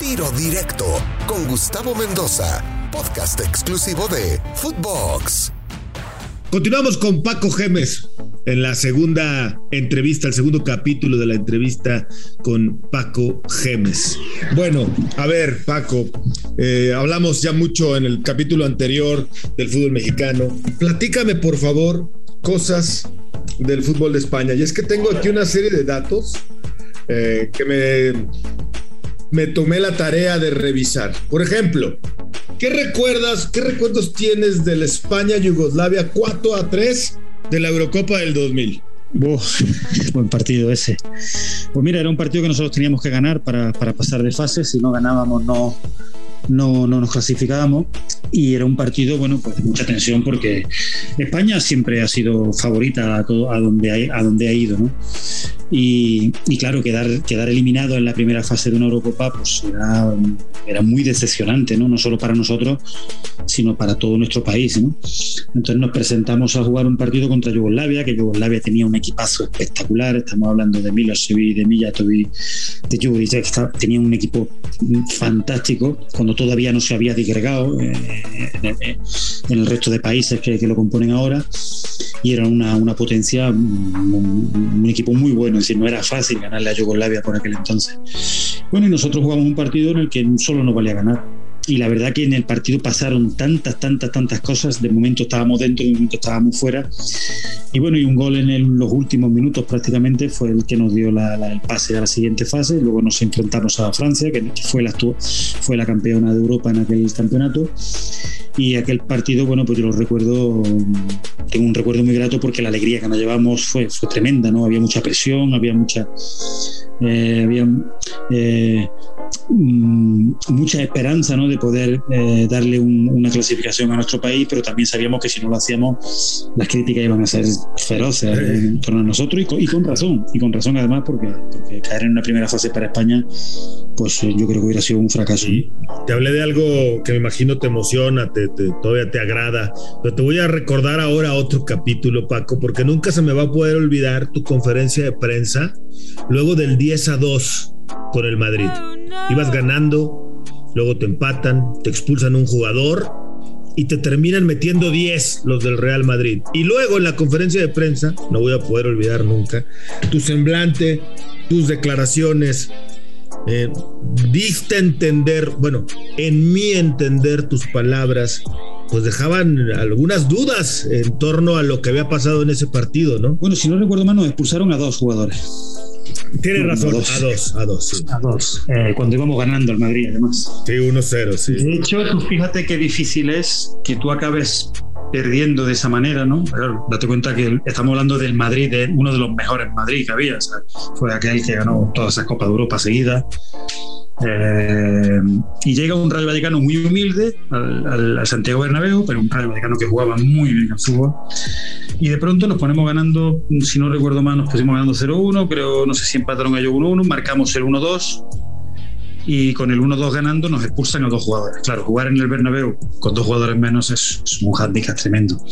Tiro Directo con Gustavo Mendoza, podcast exclusivo de Footbox. Continuamos con Paco Gemes en la segunda entrevista, el segundo capítulo de la entrevista con Paco Gemes. Bueno, a ver, Paco, eh, hablamos ya mucho en el capítulo anterior del fútbol mexicano. Platícame, por favor, cosas del fútbol de España. Y es que tengo aquí una serie de datos eh, que me me tomé la tarea de revisar. Por ejemplo, ¿qué recuerdas, qué recuerdos tienes de la España-Yugoslavia 4 a 3 de la Eurocopa del 2000? buen partido ese. Pues mira, era un partido que nosotros teníamos que ganar para, para pasar de fase. Si no ganábamos, no, no, no nos clasificábamos y era un partido, bueno, pues de mucha tensión porque España siempre ha sido favorita a, donde, ha, a donde ha ido. Y, claro, quedar, quedar eliminado en la primera fase de una Eurocopa pues era, era muy decepcionante, ¿no? No solo para nosotros, sino para todo nuestro país. Entonces nos presentamos a jugar un partido contra Yugoslavia, que Yugoslavia tenía un equipazo espectacular, estamos hablando de Milosevic, de Mijatovic, de Juric, tenía un equipo fantástico, todavía no se había digregado eh, en, el resto de países que, lo componen ahora y era una, una potencia, un, un, equipo muy bueno, es decir, no era fácil ganarle a Yugoslavia por aquel entonces. Bueno, y nosotros jugamos un partido en el que solo nos valía ganar y la verdad que en el partido pasaron tantas, tantas, tantas cosas. De momento estábamos dentro, de momento estábamos fuera. Y bueno, y un gol en el, los últimos minutos prácticamente fue el que nos dio la, la, el pase a la siguiente fase. Luego nos enfrentamos a Francia, que fue la, fue la campeona de Europa en aquel campeonato. Y aquel partido, bueno, pues yo lo recuerdo, tengo un recuerdo muy grato porque la alegría que nos llevamos fue, fue tremenda, ¿no? Había mucha presión, había mucha. Eh, había eh, mucha esperanza ¿no? de poder eh, darle un, una clasificación a nuestro país, pero también sabíamos que si no lo hacíamos, las críticas iban a ser feroces en torno a nosotros y con, y con razón, y con razón además, porque, porque, caer en una primera fase para España, pues yo creo que hubiera sido un fracaso. Te hablé de algo que me imagino te emociona, te, te, todavía te agrada, pero te voy a recordar ahora otro capítulo, Paco, porque nunca se me va a poder olvidar tu conferencia de prensa luego del 10 a 2 con el Madrid. Ibas ganando, luego te empatan, te expulsan un jugador y te terminan metiendo 10 los del Real Madrid. Y luego en la conferencia de prensa, no voy a poder olvidar nunca, tu semblante, tus declaraciones, eh, diste entender, bueno, en mi entender tus palabras, pues dejaban algunas dudas en torno a lo que había pasado en ese partido, ¿no? Bueno, si no recuerdo mal, nos expulsaron a dos jugadores. Tiene razón, a dos, a dos, a dos. Sí. A dos. Eh, cuando íbamos ganando el Madrid, además. Sí, 1-0, sí. De hecho, tú fíjate qué difícil es que tú acabes perdiendo de esa manera, ¿no? Claro, date cuenta que estamos hablando del Madrid, de uno de los mejores Madrid que había, o sea, fue aquel que ganó todas esas Copas de Europa seguidas. Eh, y llega un Rayo Vallecano muy humilde al, al, Santiago Bernabéu, pero un Rayo Vallecano que jugaba muy bien al fútbol. Y de pronto nos ponemos ganando, si no recuerdo mal, nos pusimos ganando 0-1, pero no sé si empataron ellos 1-1, marcamos el 1-2 y con el 1-2 ganando nos expulsan a dos jugadores. Claro, jugar en el Bernabéu con dos jugadores menos es, es un handicap tremendo.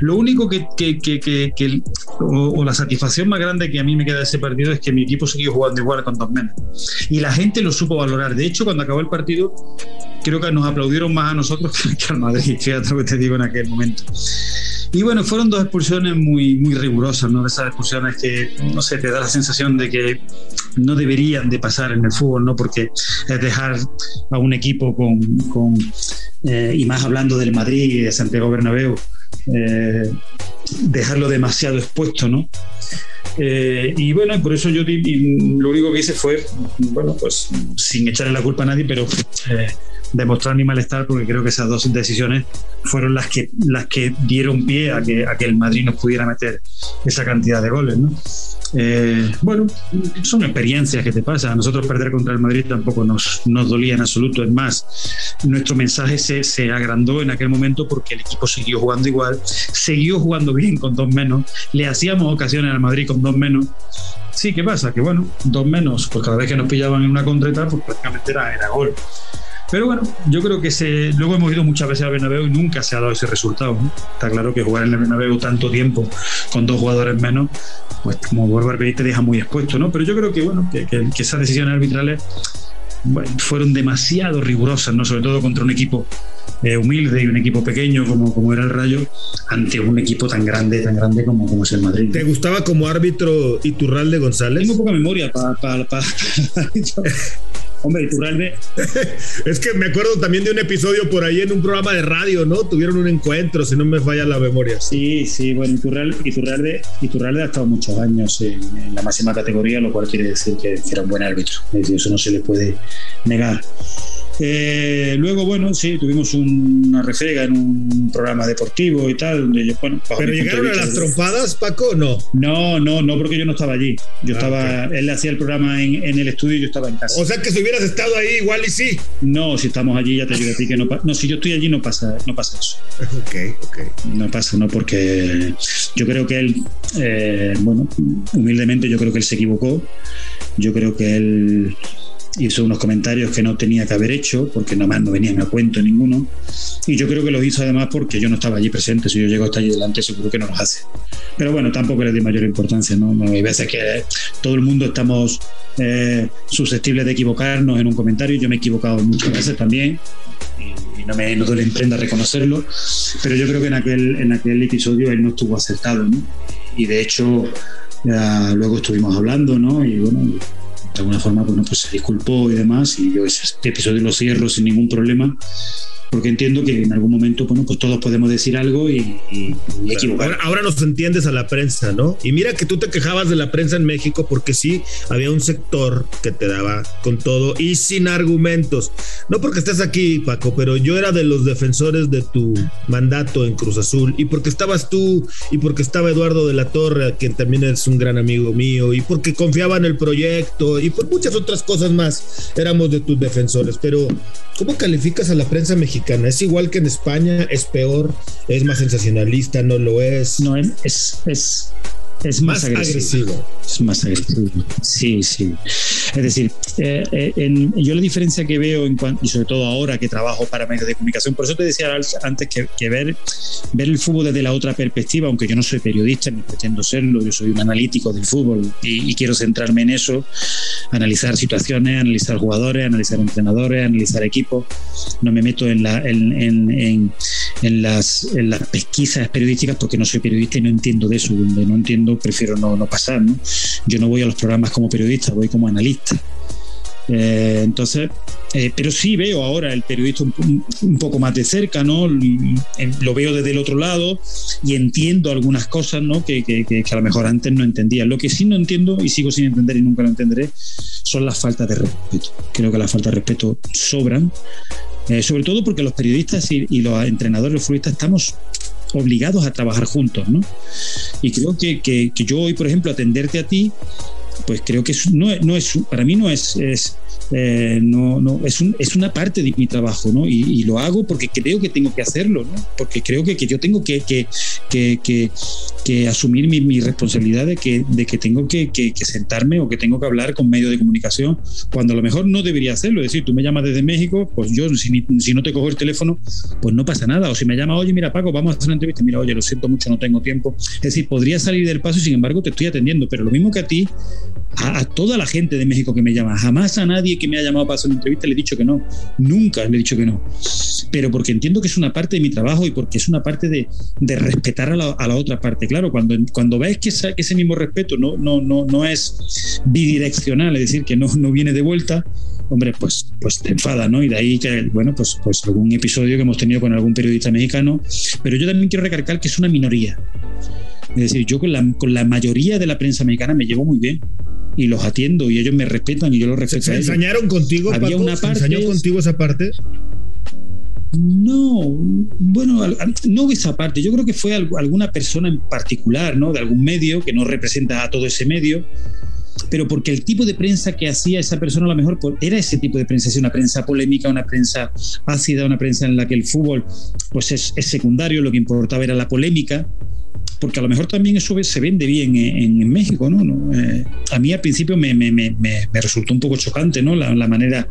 Lo único que, que, que, que o, o, la satisfacción más grande que a mí me queda de ese partido es que mi equipo siguió jugando igual con dos menos. Y la gente lo supo valorar. De hecho, cuando acabó el partido, creo que nos aplaudieron más a nosotros que al Madrid, fíjate lo que te digo en aquel momento. Y bueno, fueron dos expulsiones muy, muy rigurosas, ¿no? Esas expulsiones que, no sé, te da la sensación de que no deberían de pasar en el fútbol, ¿no? Porque es dejar a un equipo con, con eh, y más hablando del Madrid y de Santiago Bernabéu, eh, dejarlo demasiado expuesto, ¿no? Eh, y bueno, por eso yo lo único que hice fue, bueno, pues sin echarle la culpa a nadie, pero eh, demostrar mi malestar porque creo que esas dos decisiones fueron las que, las que dieron pie a que, a que el Madrid nos pudiera meter esa cantidad de goles, ¿no? Eh, bueno, son experiencias que te pasan. A nosotros perder contra el Madrid tampoco nos, nos dolía en absoluto. Es más, nuestro mensaje se, se, agrandó en aquel momento porque el equipo siguió jugando igual, siguió jugando bien con dos menos, le hacíamos ocasiones al Madrid con dos menos. Sí, ¿qué pasa? Que bueno, dos menos, pues cada vez que nos pillaban en una contra pues prácticamente era, era gol. Pero bueno, yo creo que se, luego hemos ido muchas veces al Bernabéu y nunca se ha dado ese resultado. ¿no? Está claro que jugar en el Bernabéu tanto tiempo con dos jugadores menos, pues como vuelvo a repetir, te deja muy expuesto, ¿no? Pero yo creo que bueno, que, que, que esas decisiones arbitrales fueron demasiado rigurosas, ¿no? sobre todo contra un equipo eh, humilde y un equipo pequeño como, como era el Rayo, ante un equipo tan grande, tan grande como, como es el Madrid. ¿Te gustaba como árbitro Iturralde González? Tengo poca memoria para... Pa, Hombre, Iturralde. es que me acuerdo también de un episodio por ahí en un programa de radio, ¿no? Tuvieron un encuentro, si no me falla la memoria. Sí, sí, bueno, Iturralde, Iturralde, ha estado muchos años en, la máxima categoría, lo cual quiere decir que, era un buen árbitro. Es decir, eso no se le puede negar. Eh, luego, bueno, sí, tuvimos una refega en un programa deportivo y tal, donde yo, bueno, ¿Pero llegaron a las trompadas, Paco, o no? No, no, no, porque yo no estaba allí. Yo ah, estaba, él hacía el programa en, el estudio y yo estaba en casa. O sea que si hubieras estado ahí, igual y sí. No, si estamos allí, ya te digo a ti que no pasa. No, si yo estoy allí, no pasa, no pasa eso. Ok, ok. No pasa, no, porque yo creo que él, eh, bueno, humildemente, yo creo que él se equivocó. Yo creo que él hizo unos comentarios que no tenía que haber hecho, porque nada más no venían a cuento ninguno. Y yo creo que los hizo además porque yo no estaba allí presente. Si yo llego hasta allí delante, seguro que no los hace. Pero bueno, tampoco le di mayor importancia, ¿no? Hay veces que todo el mundo estamos eh, susceptibles de equivocarnos en un comentario. Yo me he equivocado muchas veces también. Y, no me no duele emprenda reconocerlo. Pero yo creo que en aquel, en aquel episodio él no estuvo acertado, ¿no? Y de hecho, luego estuvimos hablando, ¿no? Y bueno, de alguna forma bueno, pues se disculpó y demás, y yo ese episodio lo cierro sin ningún problema porque entiendo que en algún momento, bueno, pues todos podemos decir algo y, equivocar. Ahora, nos entiendes a la prensa, ¿no? Y mira que tú te quejabas de la prensa en México porque sí había un sector que te daba con todo y sin argumentos. No porque estés aquí, Paco, pero yo era de los defensores de tu mandato en Cruz Azul y porque estabas tú y porque estaba Eduardo de la Torre, quien también es un gran amigo mío, y porque confiaba en el proyecto y por muchas otras cosas más éramos de tus defensores. Pero, ¿cómo calificas a la prensa mexicana? ¿Es igual que en España? ¿Es peor? ¿Es más sensacionalista? ¿No lo es? No, es, es, es más, agresivo. Es más agresivo. Sí, sí. Es decir, eh, eh, yo la diferencia que veo, en y sobre todo ahora que trabajo para medios de comunicación, por eso te decía antes que, ver, ver el fútbol desde la otra perspectiva, aunque yo no soy periodista ni pretendo serlo, yo soy un analítico del fútbol y, quiero centrarme en eso, analizar situaciones, analizar jugadores, analizar entrenadores, analizar equipos. No me meto en, la, en, en, las, en las pesquisas periodísticas porque no soy periodista y no entiendo de eso, donde no entiendo prefiero no, no pasar. ¿no? Yo no voy a los programas como periodista, voy como analista. Eh, entonces, eh, pero sí veo ahora el periodista un, poco más de cerca, ¿no? Lo veo desde el otro lado y entiendo algunas cosas, ¿no? Que, que, que, a lo mejor antes no entendía. Lo que sí no entiendo y sigo sin entender y nunca lo entenderé son las faltas de respeto. Creo que las faltas de respeto sobran, eh, sobre todo porque los periodistas y, los entrenadores, los futbolistas, estamos obligados a trabajar juntos, ¿no? Y creo que, que, que yo hoy, por ejemplo, atenderte a ti pues creo que no, no, es, para mí no es, eh, no, no, es, es, una parte de mi trabajo, ¿no? Y, lo hago porque creo que tengo que hacerlo, ¿no? Porque creo que, que yo tengo que, que, que, que asumir mi, mi, responsabilidad de que, de que tengo que, sentarme o que tengo que hablar con medios de comunicación cuando a lo mejor no debería hacerlo. Es decir, tú me llamas desde México, pues yo, si, si no te cojo el teléfono, pues no pasa nada. O si me llamas, oye, mira, Paco, vamos a hacer una entrevista, mira, oye, lo siento mucho, no tengo tiempo. Es decir, podría salir del paso y sin embargo te estoy atendiendo, pero lo mismo que a ti, a, toda la gente de México que me llama. Jamás a nadie que me ha llamado para hacer una entrevista le he dicho que no. Nunca le he dicho que no. Pero porque entiendo que es una parte de mi trabajo y porque es una parte de, de respetar a la, a la, otra parte. Claro, cuando, cuando ves que, esa, que, ese mismo respeto no, no, no, no es bidireccional, es decir, que no, no viene de vuelta, hombre, pues, pues te enfada, ¿no? Y de ahí que, bueno, pues, pues algún episodio que hemos tenido con algún periodista mexicano. Pero yo también quiero recalcar que es una minoría. Es decir, yo con la, con la mayoría de la prensa mexicana me llevo muy bien y los atiendo y ellos me respetan y yo los respeto. ¿Se, ensañaron contigo? Había una parte, ¿Se ensañó contigo esa parte? No, bueno, no esa parte. Yo creo que fue alguna persona en particular, ¿no? De algún medio que no representa a todo ese medio, pero porque el tipo de prensa que hacía esa persona a lo mejor era ese tipo de prensa, es una prensa polémica, una prensa ácida, una prensa en la que el fútbol pues es, es secundario, lo que importaba era la polémica porque a lo mejor también eso se vende bien en, México, ¿no? Eh, a mí al principio me, resultó un poco chocante, ¿no? La, manera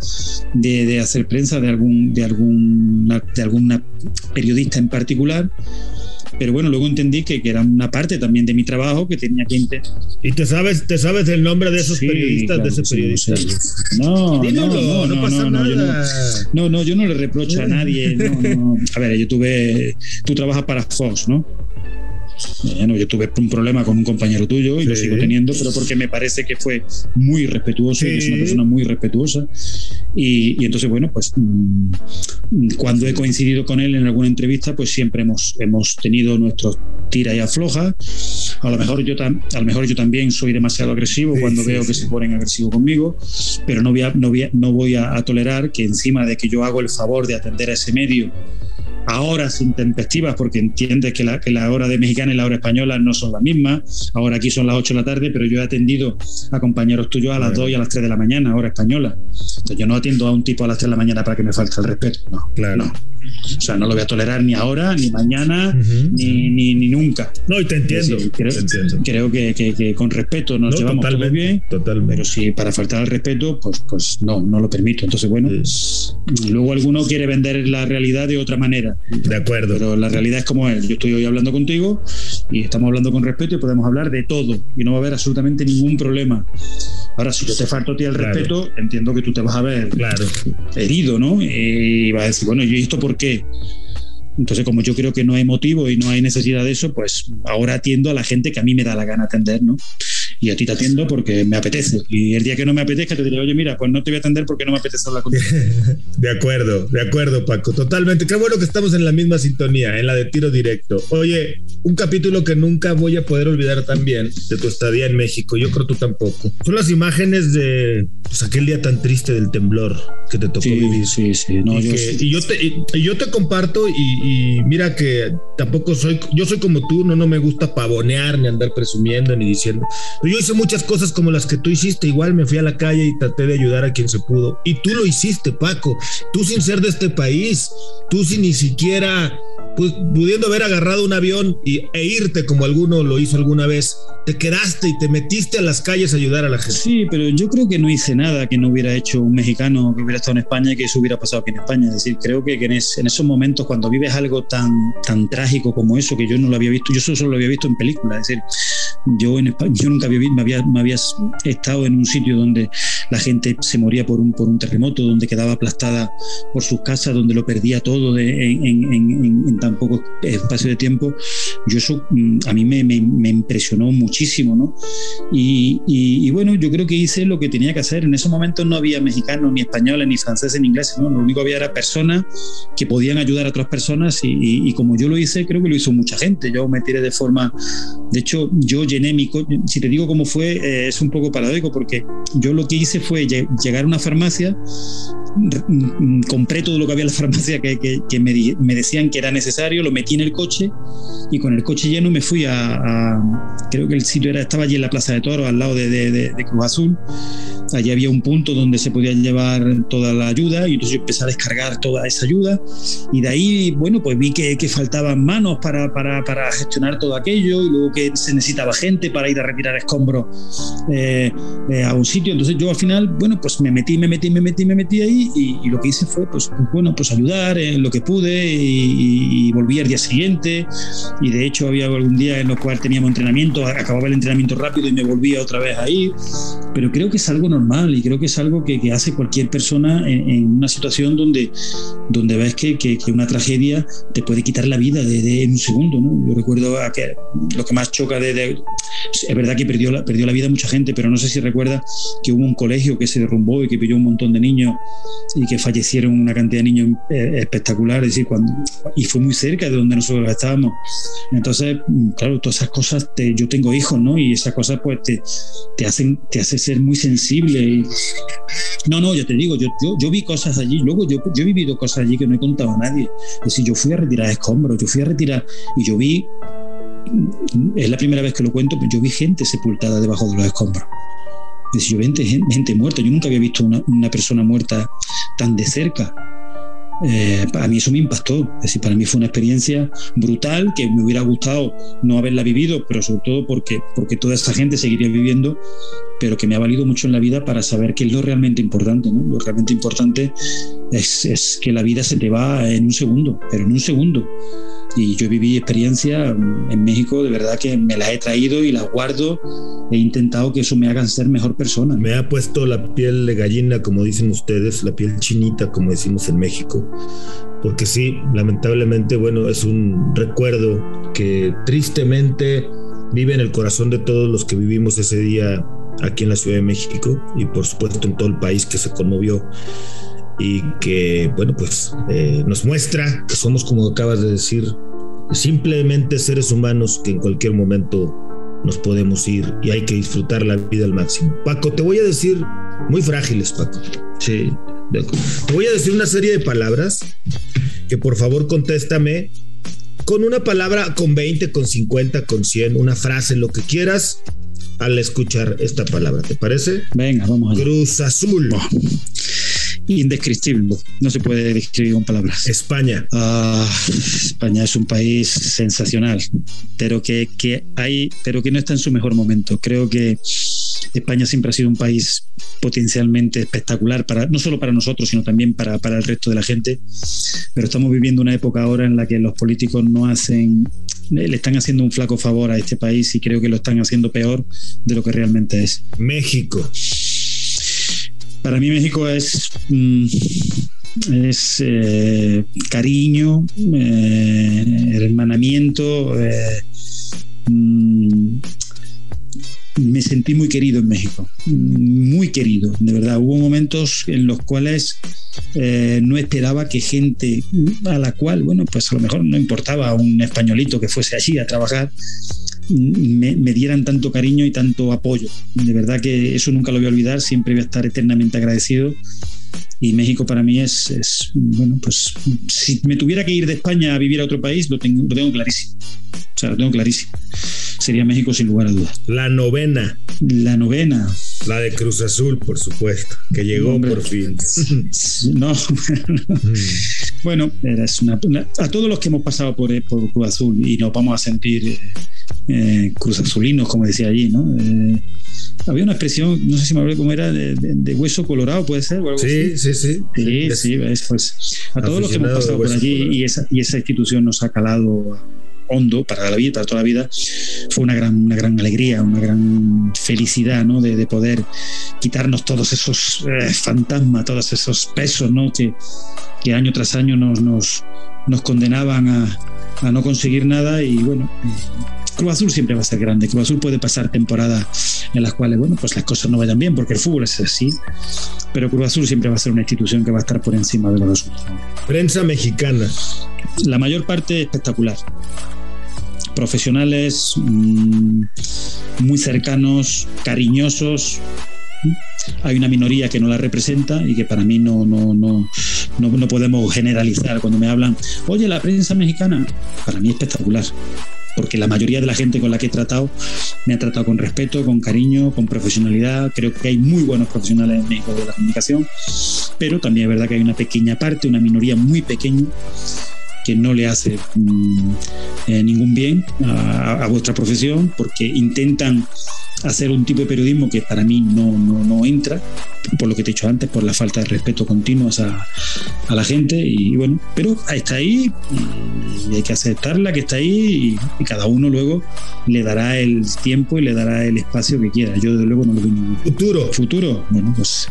de, hacer prensa de algún, de, alguna, de alguna periodista en particular, pero bueno, luego entendí que, que, era una parte también de mi trabajo que tenía que intentar. ¿Y te sabes, te sabes el nombre de esos periodistas, de ese periodista? No, no, no, no, pasa nada. no, no, yo no le reprocho a nadie. A ver, yo tuve, tú trabajas para Fox, ¿no? Bueno, yo tuve un problema con un compañero tuyo y lo sigo teniendo, pero porque me parece que fue muy respetuoso y es una persona muy respetuosa. Y, entonces, bueno, pues mm, cuando he coincidido con él en alguna entrevista, pues siempre hemos, hemos tenido nuestros tira y afloja. A lo mejor yo, a lo mejor yo también soy demasiado agresivo cuando veo que se ponen agresivos conmigo, pero no voy, a, no voy, no voy a tolerar que encima de que yo hago el favor de atender a ese medio a horas intempestivas, porque entiendes que la, que la hora de mexicana y la hora española no son las mismas. Ahora aquí son las 8 de la tarde, pero yo he atendido a compañeros tuyos a las 2 y a las 3 de la mañana, hora española. Entonces yo no atiendo a un tipo a las 3 de la mañana para que me falte el respeto. No, claro. No. O sea, no lo voy a tolerar ni ahora, ni mañana, ni, ni, ni, nunca. No, y te entiendo. creo, que, que, con respeto nos llevamos todo bien. Totalmente. Pero si para faltar al respeto, pues, pues no, no lo permito. Entonces, bueno, luego alguno quiere vender la realidad de otra manera. De acuerdo. Pero la realidad es como es. Yo estoy hoy hablando contigo y estamos hablando con respeto y podemos hablar de todo y no va a haber absolutamente ningún problema. Ahora, si yo te falto a ti el respeto, entiendo que tú te vas a ver claro. herido, ¿no? Y vas a decir, bueno, ¿y esto por qué? Entonces, como yo creo que no hay motivo y no hay necesidad de eso, pues ahora atiendo a la gente que a mí me da la gana atender, ¿no? Y a ti te atiendo porque me apetece. Y el día que no me apetezca te diré, oye, mira, pues no te voy a atender porque no me apetece hablar contigo. de acuerdo, de acuerdo, Paco, totalmente. Qué bueno que estamos en la misma sintonía, en la de tiro directo. Oye, un capítulo que nunca voy a poder olvidar también de tu estadía en México, yo creo tú tampoco. Son las imágenes de pues, aquel día tan triste del temblor que te tocó vivir. Sí, sí. y, yo, te, yo te comparto y, mira que tampoco soy, yo soy como tú, no, no me gusta pavonear ni andar presumiendo ni diciendo. Yo hice muchas cosas como las que tú hiciste. Igual me fui a la calle y traté de ayudar a quien se pudo. Y tú lo hiciste, Paco. Tú sin ser de este país. Tú sin ni siquiera pues, pudiendo haber agarrado un avión y, e irte como alguno lo hizo alguna vez, te quedaste y te metiste a las calles a ayudar a la gente. Sí, pero yo creo que no hice nada que no hubiera hecho un mexicano que hubiera estado en España y que eso hubiera pasado aquí en España. Es decir, creo que, en, esos momentos, cuando vives algo tan, tan trágico como eso, que yo no lo había visto, yo solo lo había visto en películas, es decir, yo, en España, yo nunca había, me, había, me había estado en un sitio donde la gente se moría por un, por un terremoto, donde quedaba aplastada por sus casas, donde lo perdía todo en, en, en tan poco espacio de tiempo, yo eso mm, a mí me, me, impresionó muchísimo, ¿no? Y, y, bueno, yo creo que hice lo que tenía que hacer. En esos momentos no había mexicanos, ni españoles, ni franceses, ni ingleses, ¿no? Lo único que había era personas que podían ayudar a otras personas y, y, como yo lo hice, creo que lo hizo mucha gente. Yo me tiré de forma, de hecho, yo llené mi, si te digo cómo fue, eh, es un poco paradójico porque yo lo que hice fue llegar a una farmacia, mm, compré todo lo que había en la farmacia que, que, que me, me decían que era necesario, lo metí en el coche y con el coche lleno me fui a, creo que el sitio era, estaba allí en la Plaza de Toro, al lado de, de, Cruz Azul. Allí había un punto donde se podía llevar toda la ayuda y entonces yo empecé a descargar toda esa ayuda. Y de ahí, bueno, pues vi que, que faltaban manos para, para, para, gestionar todo aquello y luego que se necesitaba gente para ir a retirar escombros eh, eh, a un sitio. Entonces yo al final, bueno, pues me metí, me metí, me metí, me metí ahí y, lo que hice fue, pues, pues, bueno, pues ayudar en lo que pude y, y volví al día siguiente. Y de hecho había algún día en los cual teníamos entrenamiento, acababa el entrenamiento rápido y me volvía otra vez a ir, pero creo que es algo normal y creo que es algo que, que hace cualquier persona en, una situación donde, donde ves que, que, una tragedia te puede quitar la vida de, en un segundo. ¿no? Yo recuerdo que lo que más choca de, es verdad que perdió la, perdió la vida mucha gente, pero no sé si recuerda que hubo un colegio que se derrumbó y que pilló un montón de niños y que fallecieron una cantidad de niños eh, espectacular, es decir, cuando, y fue muy cerca de donde nosotros estábamos. Entonces, claro, todas esas cosas, yo tengo hijos, ¿no? Y esas cosas pues te, te hacen te hace ser muy sensible. No, no, yo te digo, yo, yo, yo, vi cosas allí, luego yo, yo he vivido cosas allí que no he contado a nadie. Es decir, yo fui a retirar escombros, yo fui a retirar y yo vi, es la primera vez que lo cuento, pero yo vi gente sepultada debajo de los escombros. Es decir, yo vi gente, muerta, yo nunca había visto una persona muerta tan de cerca eh, a mí eso me impactó. Es decir, para mí fue una experiencia brutal que me hubiera gustado no haberla vivido, pero sobre todo porque, porque toda esta gente seguiría viviendo, pero que me ha valido mucho en la vida para saber qué es lo realmente importante. ¿no? Lo realmente importante es, es que la vida se te va en un segundo, pero en un segundo. Y yo viví experiencia en México, de verdad que me las he traído y las guardo. He intentado que eso me haga ser mejor persona. Me ha puesto la piel de gallina, como dicen ustedes, la piel chinita, como decimos en México. Porque sí, lamentablemente, bueno, es un recuerdo que tristemente vive en el corazón de todos los que vivimos ese día aquí en la Ciudad de México y por supuesto en todo el país que se conmovió y que, bueno, pues eh, nos muestra que somos, como acabas de decir, simplemente seres humanos que en cualquier momento nos podemos ir y hay que disfrutar la vida al máximo. Paco, te voy a decir, muy frágiles, Paco. Sí, te voy a decir una serie de palabras que por favor contéstame con una palabra, con 20, con 50, con 100, una frase, lo que quieras al escuchar esta palabra. ¿Te parece? Venga, vamos allá. Cruz Azul. Indescriptible, no se puede describir con palabras. España. Ah, España es un país sensacional, pero que, que hay, pero que no está en su mejor momento. Creo que España siempre ha sido un país potencialmente espectacular, para, no solo para nosotros, sino también para, para, el resto de la gente. Pero estamos viviendo una época ahora en la que los políticos no hacen, le están haciendo un flaco favor a este país y creo que lo están haciendo peor de lo que realmente es. México. Para mí México es... Mm, es eh, cariño, eh, hermanamiento, eh, mm, me sentí muy querido en México, muy querido, de verdad. Hubo momentos en los cuales no esperaba que gente a la cual, bueno, pues a lo mejor no importaba un españolito que fuese allí a trabajar, me, me, dieran tanto cariño y tanto apoyo. De verdad que eso nunca lo voy a olvidar, siempre voy a estar eternamente agradecido. Y México para mí es, es bueno, pues si me tuviera que ir de España a vivir a otro país, lo tengo, lo tengo clarísimo. O sea, lo tengo clarísimo sería México sin lugar a dudas. La novena. La novena. La de Cruz Azul, por supuesto, que llegó por fin. No, bueno, es una, a todos los que hemos pasado por, por, Cruz Azul y nos vamos a sentir eh, eh Cruz Azulinos, como decía allí, ¿no? Eh, había una expresión, no sé si me acuerdo cómo era, de, hueso colorado, puede ser. sí, sí, sí, sí. Sí, pues, a todos los que hemos pasado por allí y esa, y esa institución nos ha calado hondo para la vida, para toda la vida, fue una gran, una gran alegría, una gran felicidad, ¿no? De, poder quitarnos todos esos eh, fantasmas, todos esos pesos, ¿no? Que, que año tras año nos, nos, nos condenaban a, a, no conseguir nada y bueno. Cruz Azul siempre va a ser grande. Cruz Azul puede pasar temporadas en las cuales, bueno, pues las cosas no vayan bien, porque el fútbol es así. Pero Cruz Azul siempre va a ser una institución que va a estar por encima de los resultados. Prensa mexicana. La mayor parte espectacular profesionales mm, muy cercanos, cariñosos. Hay una minoría que no la representa y que para mí no, no, no, no, podemos generalizar cuando me hablan, oye, la prensa mexicana, para mí es espectacular porque la mayoría de la gente con la que he tratado me ha tratado con respeto, con cariño, con profesionalidad. Creo que hay muy buenos profesionales en México de la comunicación, pero también es verdad que hay una pequeña parte, una minoría muy pequeña que no le hace mm, eh, ningún bien a, vuestra profesión porque intentan hacer un tipo de periodismo que para mí no, no, entra, por lo que te he dicho antes, por la falta de respeto continuo a, a la gente. Y bueno, pero está ahí y hay que aceptarla que está ahí y, cada uno luego le dará el tiempo y le dará el espacio que quiera. Yo desde luego no lo veo Futuro. Futuro. Bueno, pues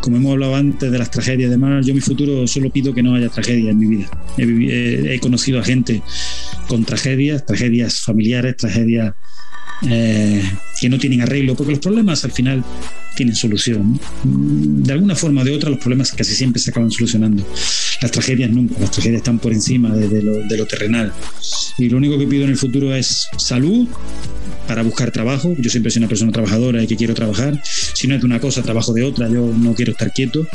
como hemos hablado antes de las tragedias, además, yo mi futuro solo pido que no haya tragedia en mi vida. He, conocido a gente con tragedias, tragedias familiares, tragedias eh, que no tienen arreglo, porque los problemas al final tienen solución. De alguna forma o de otra, los problemas casi siempre se acaban solucionando. Las tragedias nunca, las tragedias están por encima de, lo, de lo terrenal. Y lo único que pido en el futuro es salud, para buscar trabajo. Yo siempre soy una persona trabajadora y que quiero trabajar. Si no es de una cosa, trabajo de otra. Yo no quiero estar quieto.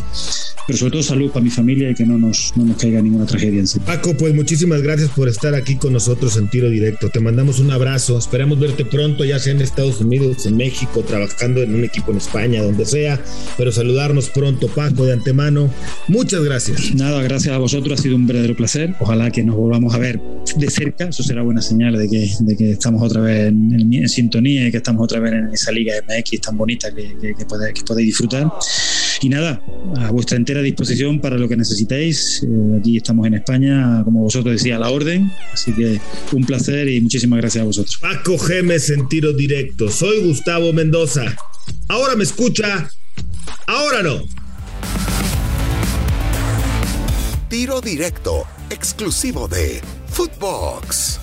Pero sobre todo salud para mi familia y que no nos, no nos caiga ninguna tragedia en sí. Paco, pues muchísimas gracias por estar aquí con nosotros en Tiro Directo. Te mandamos un abrazo. Esperamos verte pronto, ya sea en Estados Unidos, en México, trabajando en un equipo en España, donde sea. Pero saludarnos pronto, Paco, de antemano. Muchas gracias. Nada, gracias a vosotros. Ha sido un verdadero placer. Ojalá que nos volvamos a ver de cerca. Eso será buena señal de que, de que estamos otra vez en el en sintonía y que estamos otra vez en esa liga MX tan bonita que, que, podéis, disfrutar. y nada, a vuestra entera disposición para lo que necesitéis. Eh, aquí estamos en España, como vosotros decía, a la orden. Así que un placer y muchísimas gracias a vosotros. Paco Gemes en tiro directo. Soy Gustavo Mendoza. Ahora me escucha, ahora no. Tiro directo, exclusivo de Footbox.